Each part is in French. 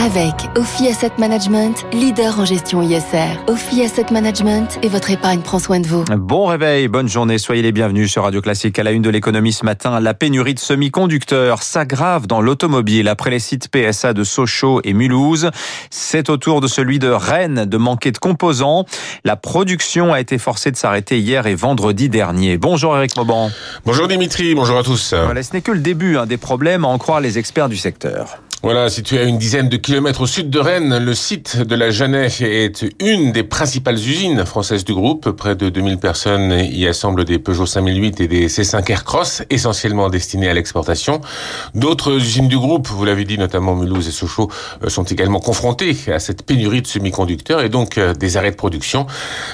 Avec Ophi Asset Management, leader en gestion ISR. Ophi Asset Management et votre épargne prend soin de vous. Bon réveil, bonne journée, soyez les bienvenus sur Radio Classique. À la une de l'économie ce matin, la pénurie de semi-conducteurs s'aggrave dans l'automobile après les sites PSA de Sochaux et Mulhouse. C'est au tour de celui de Rennes de manquer de composants. La production a été forcée de s'arrêter hier et vendredi dernier. Bonjour Eric Mauban. Bonjour Dimitri, bonjour à tous. Voilà, ce n'est que le début hein, des problèmes à en croire les experts du secteur. Voilà, situé à une dizaine de kilomètres au sud de Rennes, le site de la Jeannet est une des principales usines françaises du groupe. Près de 2000 personnes y assemblent des Peugeot 5008 et des C5 Aircross, essentiellement destinés à l'exportation. D'autres usines du groupe, vous l'avez dit, notamment Mulhouse et Sochaux, euh, sont également confrontées à cette pénurie de semi-conducteurs et donc euh, des arrêts de production.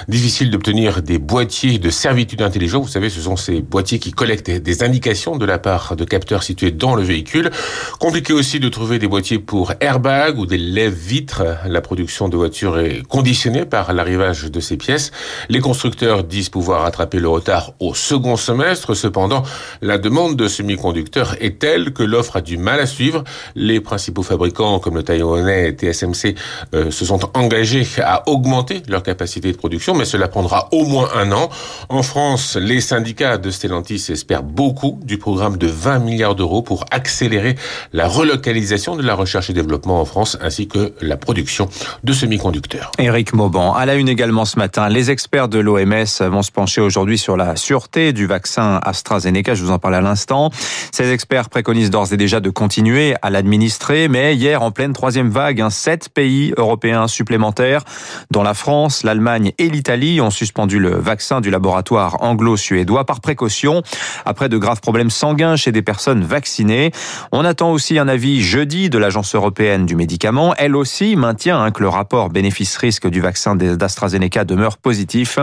Difficile d'obtenir des boîtiers de servitude intelligents. Vous savez, ce sont ces boîtiers qui collectent des indications de la part de capteurs situés dans le véhicule. Compliqué aussi de trouver des boîtiers pour airbag ou des lève-vitres. La production de voitures est conditionnée par l'arrivage de ces pièces. Les constructeurs disent pouvoir rattraper le retard au second semestre. Cependant, la demande de semi-conducteurs est telle que l'offre a du mal à suivre. Les principaux fabricants, comme le taïwanais TSMC, euh, se sont engagés à augmenter leur capacité de production, mais cela prendra au moins un an. En France, les syndicats de Stellantis espèrent beaucoup du programme de 20 milliards d'euros pour accélérer la relocalisation de la recherche et développement en France ainsi que la production de semi-conducteurs. Éric Mauban, à la une également ce matin, les experts de l'OMS vont se pencher aujourd'hui sur la sûreté du vaccin AstraZeneca, je vous en parle à l'instant. Ces experts préconisent d'ores et déjà de continuer à l'administrer, mais hier, en pleine troisième vague, hein, sept pays européens supplémentaires, dont la France, l'Allemagne et l'Italie, ont suspendu le vaccin du laboratoire anglo-suédois par précaution, après de graves problèmes sanguins chez des personnes vaccinées. On attend aussi un avis jeudi de l'Agence européenne du médicament, elle aussi maintient hein, que le rapport bénéfice-risque du vaccin d'AstraZeneca demeure positif.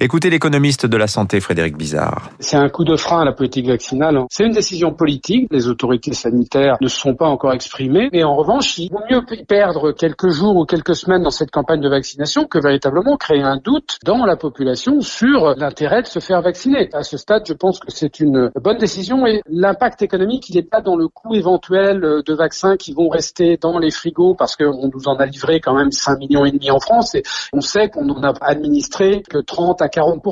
Écoutez l'économiste de la santé Frédéric Bizarre. C'est un coup de frein à la politique vaccinale. C'est une décision politique. Les autorités sanitaires ne se sont pas encore exprimées. Mais en revanche, il vaut mieux perdre quelques jours ou quelques semaines dans cette campagne de vaccination que véritablement créer un doute dans la population sur l'intérêt de se faire vacciner. À ce stade, je pense que c'est une bonne décision et l'impact économique, il n'est pas dans le coût éventuel de vaccins qui vont rester dans les frigos parce qu'on nous en a livré quand même 5 millions et demi en France et on sait qu'on n'en a administré que 30 à 40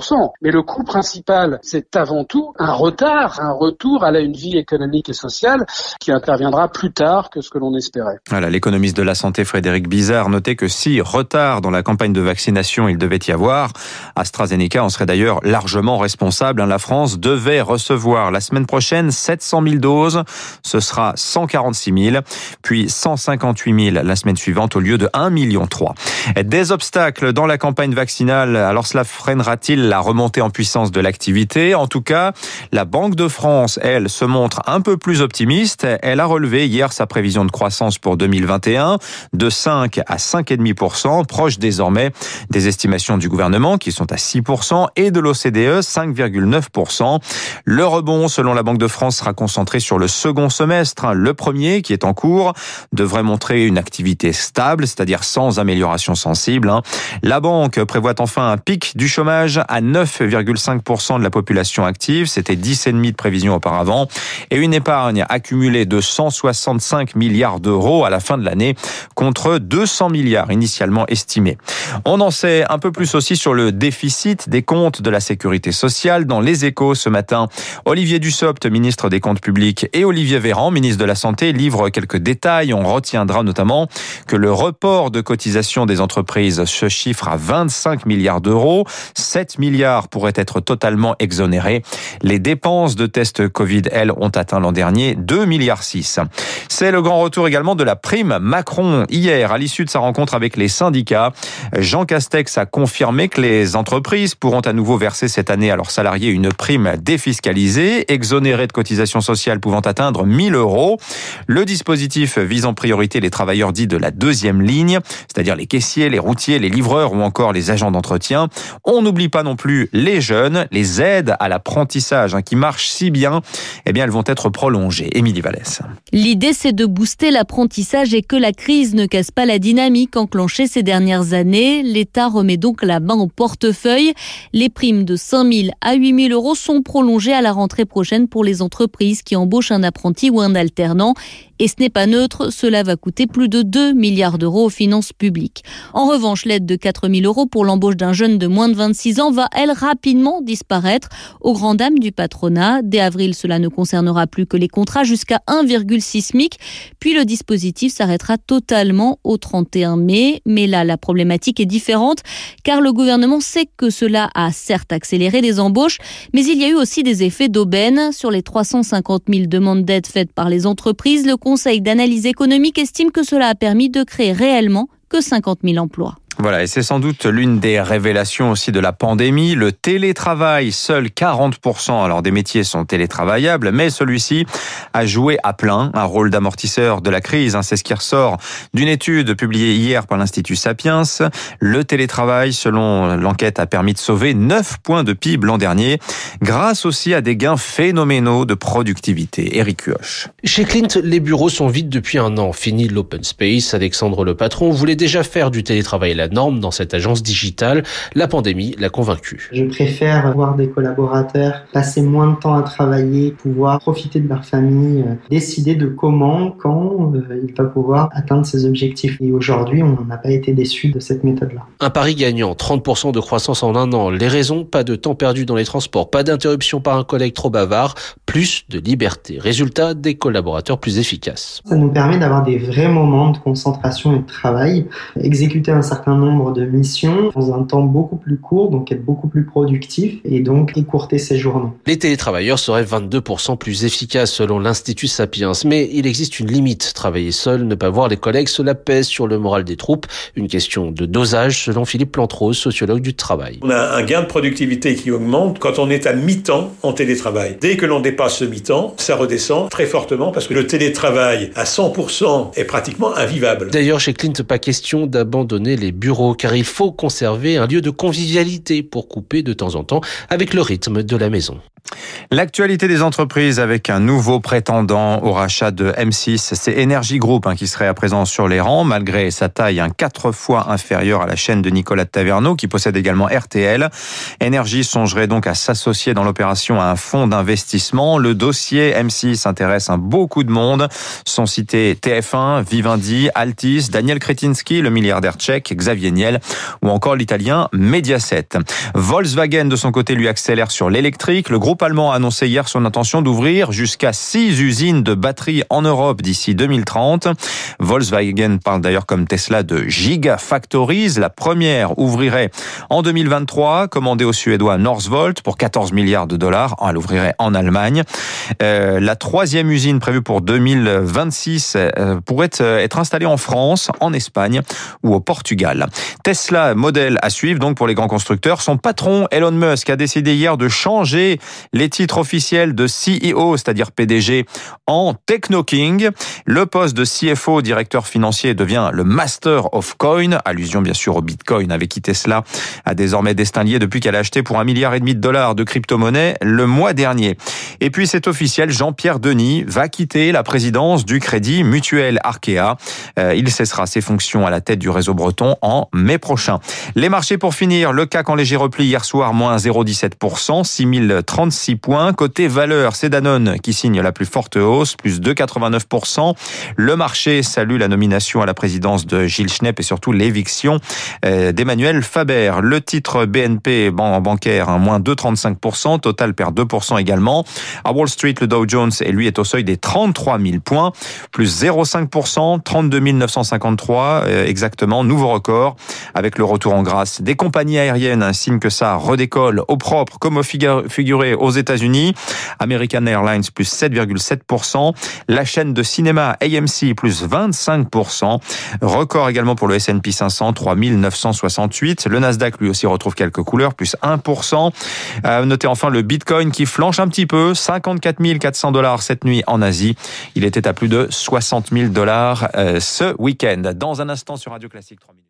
Mais le coût principal, c'est avant tout un retard, un retour à une vie économique et sociale qui interviendra plus tard que ce que l'on espérait. Voilà, l'économiste de la santé Frédéric Bizarre notait que si retard dans la campagne de vaccination il devait y avoir, AstraZeneca en serait d'ailleurs largement responsable. La France devait recevoir la semaine prochaine 700 000 doses, ce sera 146 000 puis 158 000 la semaine suivante au lieu de 1 million 3. Des obstacles dans la campagne vaccinale, alors cela freinera-t-il la remontée en puissance de l'activité? En tout cas, la Banque de France, elle, se montre un peu plus optimiste. Elle a relevé hier sa prévision de croissance pour 2021 de 5 à 5,5%, proche désormais des estimations du gouvernement qui sont à 6% et de l'OCDE 5,9%. Le rebond, selon la Banque de France, sera concentré sur le second semestre. Le premier, qui est en cours devrait montrer une activité stable, c'est-à-dire sans amélioration sensible. Hein. La banque prévoit enfin un pic du chômage à 9,5% de la population active, c'était 10,5 de prévision auparavant, et une épargne accumulée de 165 milliards d'euros à la fin de l'année contre 200 milliards initialement estimés. On en sait un peu plus aussi sur le déficit des comptes de la sécurité sociale dans les échos ce matin. Olivier Dussopt, ministre des Comptes publics, et Olivier Véran, ministre de la Santé, livrent quelques détails. On retiendra notamment que le report de cotisation des entreprises se chiffre à 25 milliards d'euros. 7 milliards pourraient être totalement exonérés. Les dépenses de tests Covid, elles, ont atteint l'an dernier 2 milliards 6. C'est le grand retour également de la prime Macron. Hier, à l'issue de sa rencontre avec les syndicats, Jean Castex a confirmé que les entreprises pourront à nouveau verser cette année à leurs salariés une prime défiscalisée, exonérée de cotisations sociales pouvant atteindre 1000 euros. Le dispositif dispositif vise en priorité les travailleurs dits de la deuxième ligne, c'est-à-dire les caissiers, les routiers, les livreurs ou encore les agents d'entretien. On n'oublie pas non plus les jeunes, les aides à l'apprentissage hein, qui marchent si bien, eh bien elles vont être prolongées. Émilie Vallès. L'idée c'est de booster l'apprentissage et que la crise ne casse pas la dynamique enclenchée ces dernières années. L'État remet donc la main au portefeuille. Les primes de 5 000 à 8 000 euros sont prolongées à la rentrée prochaine pour les entreprises qui embauchent un apprenti ou un alternant. Et ce n'est pas neutre, cela va coûter plus de 2 milliards d'euros aux finances publiques. En revanche, l'aide de 4 000 euros pour l'embauche d'un jeune de moins de 26 ans va, elle, rapidement disparaître aux grand dames du patronat. Dès avril, cela ne concernera plus que les contrats jusqu'à 1,6 SMIC. Puis le dispositif s'arrêtera totalement au 31 mai. Mais là, la problématique est différente car le gouvernement sait que cela a certes accéléré des embauches, mais il y a eu aussi des effets d'aubaine. Sur les 350 000 demandes d'aide faites par les entreprises, Conseil d'analyse économique estime que cela a permis de créer réellement que 50 000 emplois. Voilà, et c'est sans doute l'une des révélations aussi de la pandémie. Le télétravail, seuls 40% alors des métiers sont télétravaillables, mais celui-ci a joué à plein un rôle d'amortisseur de la crise. Hein. C'est ce qui ressort d'une étude publiée hier par l'Institut Sapiens. Le télétravail, selon l'enquête, a permis de sauver 9 points de PIB l'an dernier, grâce aussi à des gains phénoménaux de productivité. Eric Huoche. Chez Clint, les bureaux sont vides depuis un an. Fini l'open space. Alexandre le patron voulait déjà faire du télétravail norme dans cette agence digitale. La pandémie l'a convaincu. Je préfère voir des collaborateurs passer moins de temps à travailler, pouvoir profiter de leur famille, euh, décider de comment, quand euh, il va pouvoir atteindre ses objectifs. Et aujourd'hui, on n'a pas été déçu de cette méthode-là. Un pari gagnant, 30% de croissance en un an. Les raisons, pas de temps perdu dans les transports, pas d'interruption par un collègue trop bavard, plus de liberté. Résultat, des collaborateurs plus efficaces. Ça nous permet d'avoir des vrais moments de concentration et de travail, exécuter un certain nombre de missions dans un temps beaucoup plus court, donc être beaucoup plus productif et donc écourter ses journées. Les télétravailleurs seraient 22% plus efficaces selon l'Institut Sapiens, mais il existe une limite. Travailler seul, ne pas voir les collègues, cela pèse sur le moral des troupes. Une question de dosage selon Philippe Plantrose, sociologue du travail. On a un gain de productivité qui augmente quand on est à mi-temps en télétravail. Dès que l'on dépasse ce mi-temps, ça redescend très fortement parce que le télétravail à 100% est pratiquement invivable. D'ailleurs, chez Clint, pas question d'abandonner les car il faut conserver un lieu de convivialité pour couper de temps en temps avec le rythme de la maison. L'actualité des entreprises avec un nouveau prétendant au rachat de M6, c'est Energy Group hein, qui serait à présent sur les rangs, malgré sa taille un quatre fois inférieure à la chaîne de Nicolas Taverneau, qui possède également RTL. Energy songerait donc à s'associer dans l'opération à un fonds d'investissement. Le dossier M6 intéresse un beaucoup de monde. Sont cités TF1, Vivendi, Altis, Daniel Kretinsky, le milliardaire tchèque, Xavier Niel, ou encore l'italien Mediaset. Volkswagen, de son côté, lui accélère sur l'électrique. Le groupe allemand a annoncé hier son intention d'ouvrir jusqu'à six usines de batteries en Europe d'ici 2030. Volkswagen parle d'ailleurs comme Tesla de Gigafactories. La première ouvrirait en 2023, commandée au Suédois Northvolt pour 14 milliards de dollars. Elle ouvrirait en Allemagne. Euh, la troisième usine prévue pour 2026 euh, pourrait euh, être installée en France, en Espagne ou au Portugal. Tesla, modèle à suivre donc pour les grands constructeurs. Son patron Elon Musk a décidé hier de changer les titres officiels de CEO, c'est-à-dire PDG, en Techno King. Le poste de CFO, directeur financier, devient le Master of Coin, allusion bien sûr au Bitcoin avec qui Tesla a désormais destin lié depuis qu'elle a acheté pour un milliard et demi de dollars de crypto-monnaie le mois dernier. Et puis c'est officiel, Jean-Pierre Denis va quitter la présidence du Crédit Mutuel Arkea. Euh, il cessera ses fonctions à la tête du réseau breton en mai prochain. Les marchés pour finir, le CAC en léger repli hier soir, moins 0,17%, 6036 Côté valeur, c'est Danone qui signe la plus forte hausse, plus 2,89%. Le marché salue la nomination à la présidence de Gilles Schnepp et surtout l'éviction euh, d'Emmanuel Faber. Le titre BNP bancaire, hein, moins 2,35%, Total perd 2% également. À Wall Street, le Dow Jones, et lui, est au seuil des 33 000 points, plus 0,5%, 32 953 euh, exactement, nouveau record avec le retour en grâce des compagnies aériennes, un signe que ça redécolle au propre comme au figuré aux États-Unis. American Airlines plus 7,7%, la chaîne de cinéma AMC plus 25%, record également pour le S&P 500 3968, le Nasdaq lui aussi retrouve quelques couleurs plus 1%. Euh, notez enfin le Bitcoin qui flanche un petit peu 54 400 dollars cette nuit en Asie. Il était à plus de 60 000 dollars euh, ce week-end. Dans un instant sur Radio Classique 3 minutes.